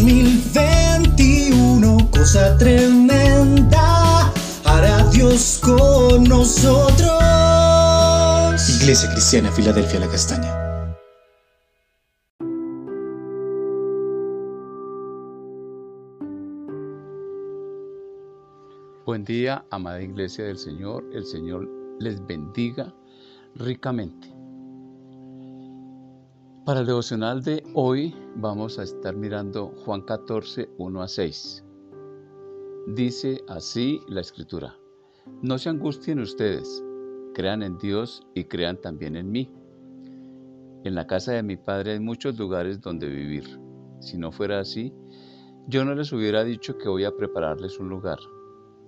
2021, cosa tremenda, hará Dios con nosotros. Iglesia Cristiana, Filadelfia, la Castaña. Buen día, amada Iglesia del Señor. El Señor les bendiga ricamente. Para el devocional de hoy vamos a estar mirando Juan 14, 1 a 6. Dice así la escritura, no se angustien ustedes, crean en Dios y crean también en mí. En la casa de mi Padre hay muchos lugares donde vivir. Si no fuera así, yo no les hubiera dicho que voy a prepararles un lugar.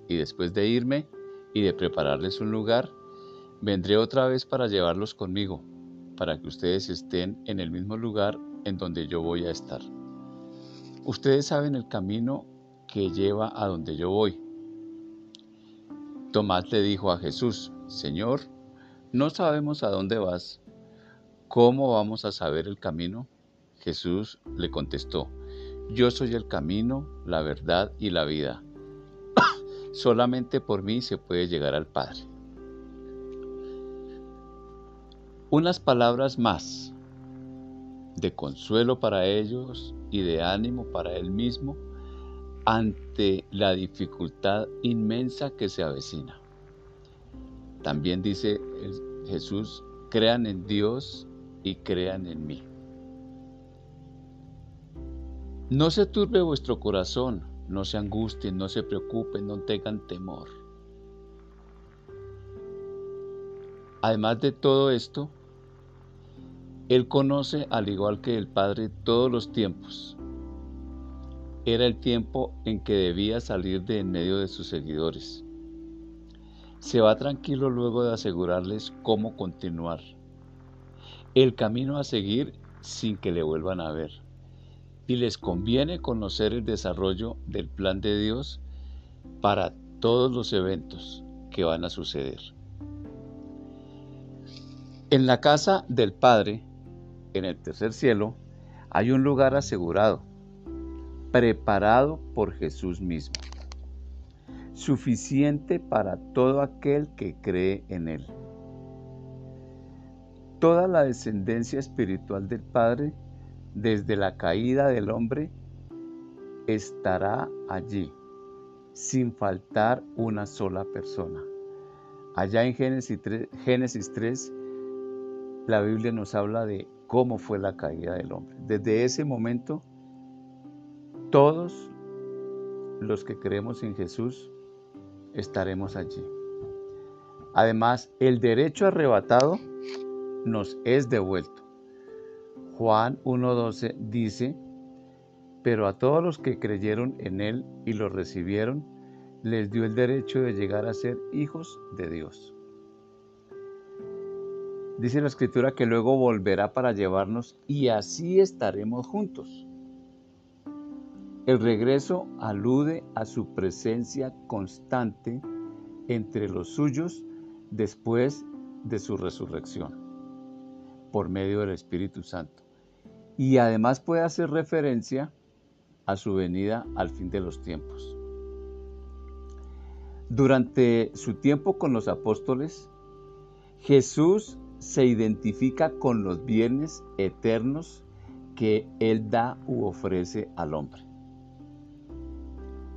Y después de irme y de prepararles un lugar, vendré otra vez para llevarlos conmigo para que ustedes estén en el mismo lugar en donde yo voy a estar. Ustedes saben el camino que lleva a donde yo voy. Tomás le dijo a Jesús, Señor, no sabemos a dónde vas. ¿Cómo vamos a saber el camino? Jesús le contestó, Yo soy el camino, la verdad y la vida. Solamente por mí se puede llegar al Padre. unas palabras más de consuelo para ellos y de ánimo para él mismo ante la dificultad inmensa que se avecina. También dice Jesús, crean en Dios y crean en mí. No se turbe vuestro corazón, no se angustien, no se preocupen, no tengan temor. Además de todo esto, él conoce, al igual que el Padre, todos los tiempos. Era el tiempo en que debía salir de en medio de sus seguidores. Se va tranquilo luego de asegurarles cómo continuar. El camino a seguir sin que le vuelvan a ver. Y les conviene conocer el desarrollo del plan de Dios para todos los eventos que van a suceder. En la casa del Padre, en el tercer cielo hay un lugar asegurado, preparado por Jesús mismo, suficiente para todo aquel que cree en Él. Toda la descendencia espiritual del Padre, desde la caída del hombre, estará allí, sin faltar una sola persona. Allá en Génesis 3, Génesis 3 la Biblia nos habla de cómo fue la caída del hombre. Desde ese momento, todos los que creemos en Jesús estaremos allí. Además, el derecho arrebatado nos es devuelto. Juan 1.12 dice, pero a todos los que creyeron en Él y lo recibieron, les dio el derecho de llegar a ser hijos de Dios. Dice la escritura que luego volverá para llevarnos y así estaremos juntos. El regreso alude a su presencia constante entre los suyos después de su resurrección por medio del Espíritu Santo. Y además puede hacer referencia a su venida al fin de los tiempos. Durante su tiempo con los apóstoles, Jesús se identifica con los bienes eternos que Él da u ofrece al hombre.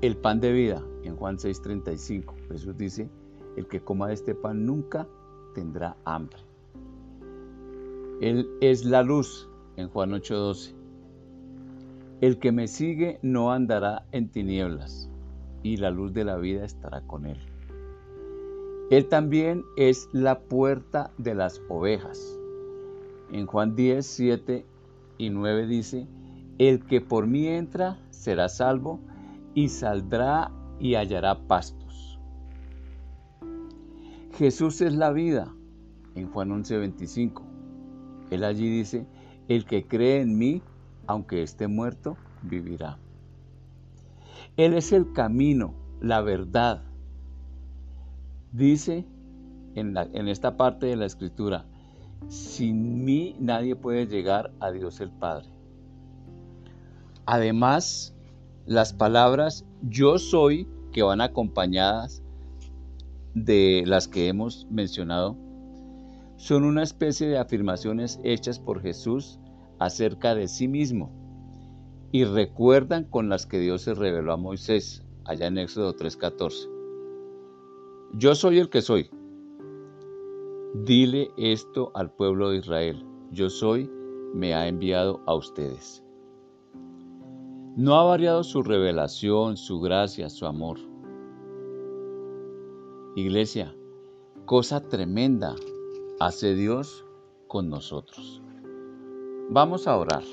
El pan de vida, en Juan 6:35, Jesús dice, el que coma de este pan nunca tendrá hambre. Él es la luz, en Juan 8:12. El que me sigue no andará en tinieblas, y la luz de la vida estará con él. Él también es la puerta de las ovejas. En Juan 10, 7 y 9 dice, el que por mí entra será salvo y saldrá y hallará pastos. Jesús es la vida. En Juan 11, 25. Él allí dice, el que cree en mí, aunque esté muerto, vivirá. Él es el camino, la verdad, Dice en, esta parte de la escritura, sin mí nadie puede llegar a Dios el Padre. Además, las palabras yo soy que van acompañadas de las que hemos mencionado son una especie de afirmaciones hechas por Jesús acerca de sí mismo y recuerdan con las que Dios se reveló a Moisés allá en Éxodo 3:14. Yo soy el que soy. Dile esto al pueblo de Israel. Yo soy, me ha enviado a ustedes. No ha variado su revelación, su gracia, su amor. Iglesia, cosa tremenda hace Dios con nosotros. Vamos a orar.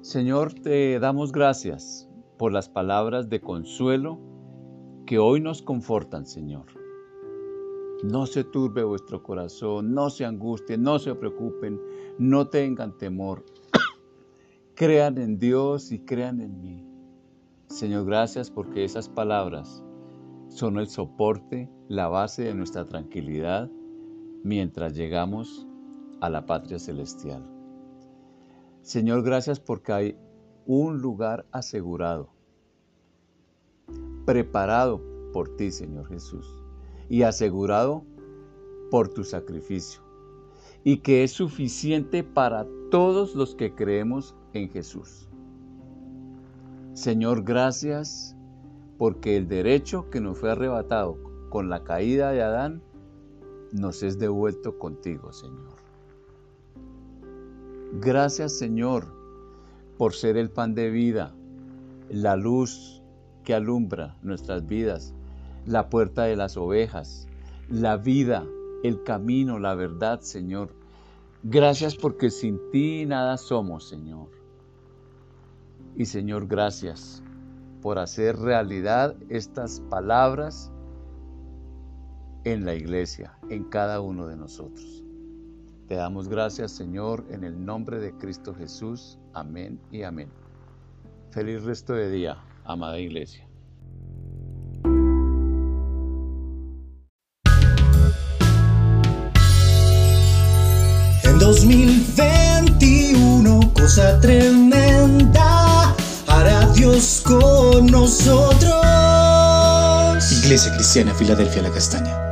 Señor, te damos gracias por las palabras de consuelo que hoy nos confortan, Señor. No se turbe vuestro corazón, no se angustien, no se preocupen, no tengan temor. crean en Dios y crean en mí. Señor, gracias porque esas palabras son el soporte, la base de nuestra tranquilidad mientras llegamos a la patria celestial. Señor, gracias porque hay un lugar asegurado, preparado por ti, Señor Jesús, y asegurado por tu sacrificio, y que es suficiente para todos los que creemos en Jesús. Señor, gracias porque el derecho que nos fue arrebatado con la caída de Adán nos es devuelto contigo, Señor. Gracias, Señor, por ser el pan de vida, la luz que alumbra nuestras vidas, la puerta de las ovejas, la vida, el camino, la verdad, Señor. Gracias porque sin ti nada somos, Señor. Y Señor, gracias por hacer realidad estas palabras en la iglesia, en cada uno de nosotros. Te damos gracias, Señor, en el nombre de Cristo Jesús. Amén y amén. Feliz resto de día, amada iglesia. En 2021, cosa tremenda hará Dios con nosotros. Iglesia Cristiana Filadelfia La Castaña.